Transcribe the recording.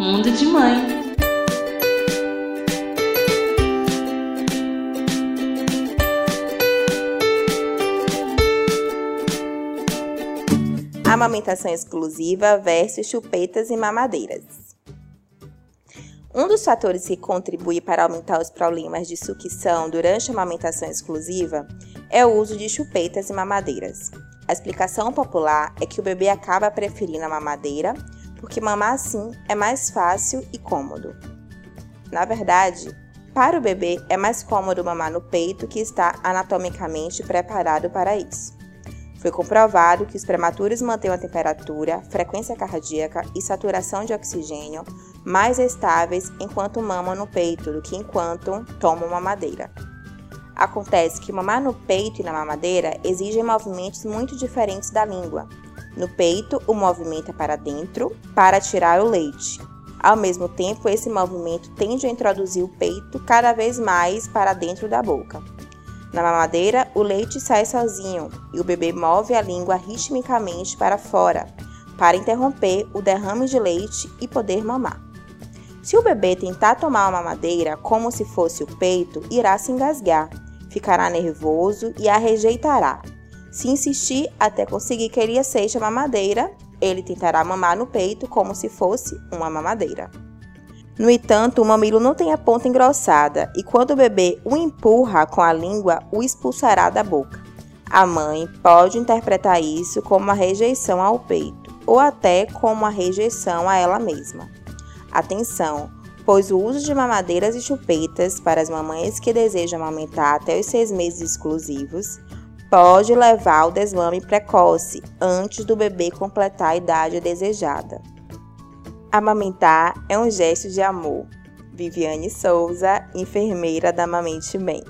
Mundo de Mãe. Amamentação exclusiva versus chupetas e mamadeiras. Um dos fatores que contribui para aumentar os problemas de sucção durante a amamentação exclusiva é o uso de chupetas e mamadeiras. A explicação popular é que o bebê acaba preferindo a mamadeira porque mamar assim é mais fácil e cômodo. Na verdade, para o bebê é mais cômodo mamar no peito que está anatomicamente preparado para isso. Foi comprovado que os prematuros mantêm a temperatura, frequência cardíaca e saturação de oxigênio mais estáveis enquanto mamam no peito do que enquanto tomam mamadeira. Acontece que mamar no peito e na mamadeira exigem movimentos muito diferentes da língua. No peito, o movimento é para dentro, para tirar o leite. Ao mesmo tempo, esse movimento tende a introduzir o peito cada vez mais para dentro da boca. Na mamadeira, o leite sai sozinho e o bebê move a língua ritmicamente para fora, para interromper o derrame de leite e poder mamar. Se o bebê tentar tomar uma mamadeira como se fosse o peito, irá se engasgar, ficará nervoso e a rejeitará. Se insistir até conseguir que ele aceite a mamadeira, ele tentará mamar no peito como se fosse uma mamadeira. No entanto, o mamilo não tem a ponta engrossada e quando o bebê o empurra com a língua, o expulsará da boca. A mãe pode interpretar isso como uma rejeição ao peito ou até como uma rejeição a ela mesma. Atenção, pois o uso de mamadeiras e chupetas para as mamães que desejam amamentar até os seis meses exclusivos pode levar ao desmame precoce antes do bebê completar a idade desejada. Amamentar é um gesto de amor. Viviane Souza, enfermeira da Mamente Bem.